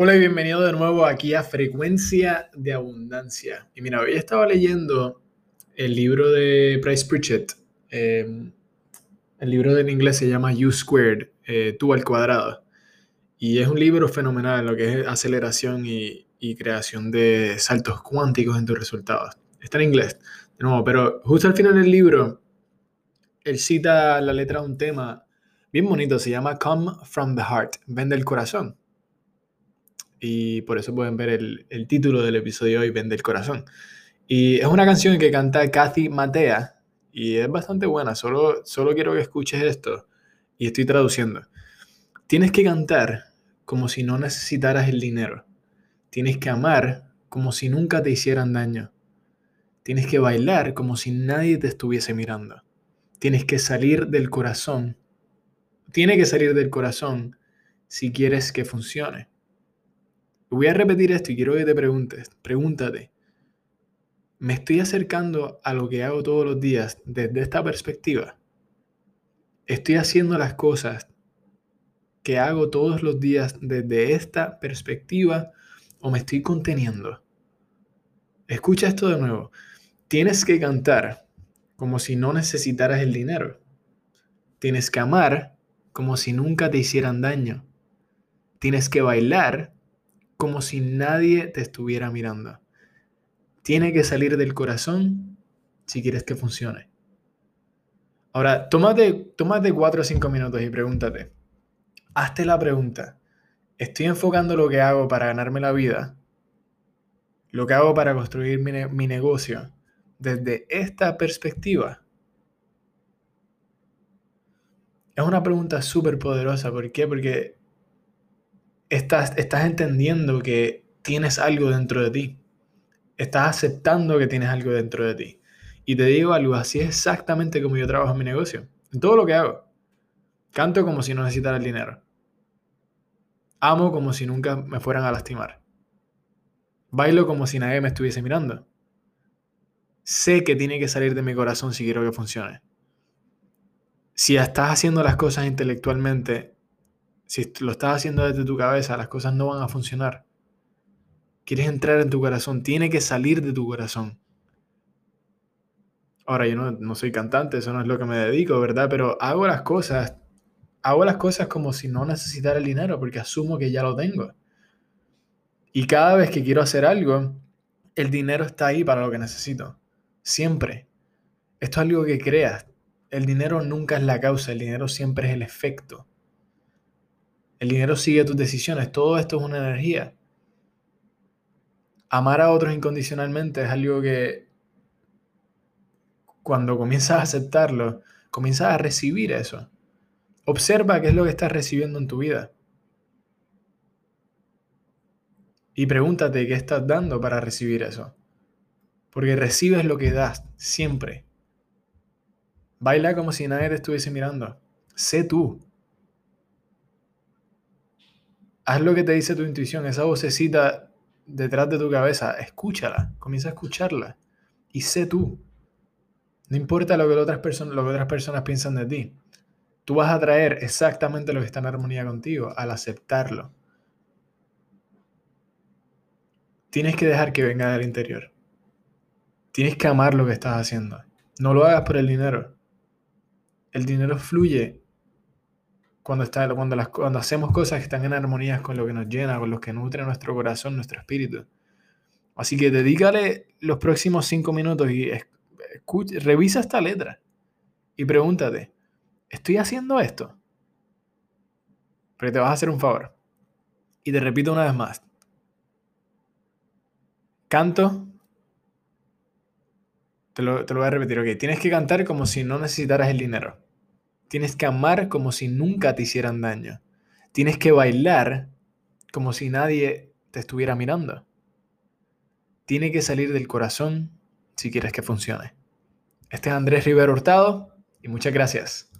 Hola y bienvenido de nuevo aquí a Frecuencia de Abundancia. Y mira, hoy estaba leyendo el libro de Price Pritchett. Em, el libro en inglés se llama U Squared, eh, tú al cuadrado. Y es un libro fenomenal en lo que es aceleración y, y creación de saltos cuánticos en tus resultados. Está en inglés, de nuevo, pero justo al final del libro, él cita la letra de un tema bien bonito, se llama Come from the Heart, ven del corazón. Y por eso pueden ver el, el título del episodio hoy, Ven del corazón. Y es una canción que canta Kathy Matea y es bastante buena, solo, solo quiero que escuches esto y estoy traduciendo. Tienes que cantar como si no necesitaras el dinero. Tienes que amar como si nunca te hicieran daño. Tienes que bailar como si nadie te estuviese mirando. Tienes que salir del corazón tiene que salir del corazón si quieres que funcione. Voy a repetir esto y quiero que te preguntes, pregúntate, ¿me estoy acercando a lo que hago todos los días desde esta perspectiva? ¿Estoy haciendo las cosas que hago todos los días desde esta perspectiva o me estoy conteniendo? Escucha esto de nuevo. Tienes que cantar como si no necesitaras el dinero. Tienes que amar como si nunca te hicieran daño. Tienes que bailar como si nadie te estuviera mirando. Tiene que salir del corazón si quieres que funcione. Ahora, tómate, tómate 4 o 5 minutos y pregúntate. Hazte la pregunta. ¿Estoy enfocando lo que hago para ganarme la vida? ¿Lo que hago para construir mi, mi negocio desde esta perspectiva? Es una pregunta súper poderosa. ¿Por qué? Porque estás, estás entendiendo que tienes algo dentro de ti. Estás aceptando que tienes algo dentro de ti. Y te digo algo, así es exactamente como yo trabajo en mi negocio. En todo lo que hago. Canto como si no necesitara el dinero. Amo como si nunca me fueran a lastimar. Bailo como si nadie me estuviese mirando. Sé que tiene que salir de mi corazón si quiero que funcione si estás haciendo las cosas intelectualmente, si lo estás haciendo desde tu cabeza, las cosas no van a funcionar. Quieres entrar en tu corazón, tiene que salir de tu corazón. Ahora, yo no, soy cantante, eso no es lo que me dedico, ¿verdad? Pero hago las cosas, hago las cosas como si no necesitara el dinero, porque asumo que ya lo tengo. Y cada vez que quiero hacer algo, el dinero está ahí para lo que necesito. Siempre. Esto es algo que creas el dinero nunca es la causa, el dinero siempre es el efecto. El dinero sigue tus decisiones, todo esto es una energía. Amar a otros incondicionalmente es algo que cuando comienzas a aceptarlo, comienzas a recibir eso. Observa qué es lo que estás recibiendo en tu vida. Y pregúntate qué estás dando para recibir eso. Porque recibes lo que das, siempre. Baila como si nadie te estuviese mirando. Sé tú. Haz lo que te dice tu intuición, esa vocecita detrás de tu cabeza, escúchala, comienza a escucharla y sé tú. No importa lo que otras personas, lo que otras personas piensan de ti. Tú vas a traer exactamente lo que está en armonía contigo al aceptarlo. Tienes que dejar que venga del interior. Tienes que amar lo que estás haciendo. No lo hagas por el dinero el dinero fluye cuando, está, cuando, las, cuando hacemos cosas que están en armonía con lo que nos llena, con lo que nutre nuestro corazón, nuestro espíritu. Así que dedícale los próximos cinco minutos y revisa esta letra y pregúntate, ¿estoy haciendo esto? Pero te vas a hacer un favor. Y te repito una vez más. Canto te lo, voy a repetir, ok. Tienes que cantar como si no necesitaras el dinero. Tienes que amar como si nunca te hicieran daño. Tienes que bailar como si nadie te estuviera mirando. Tiene que salir del corazón si quieres que funcione. Este es Andrés Rivero Hurtado y muchas gracias.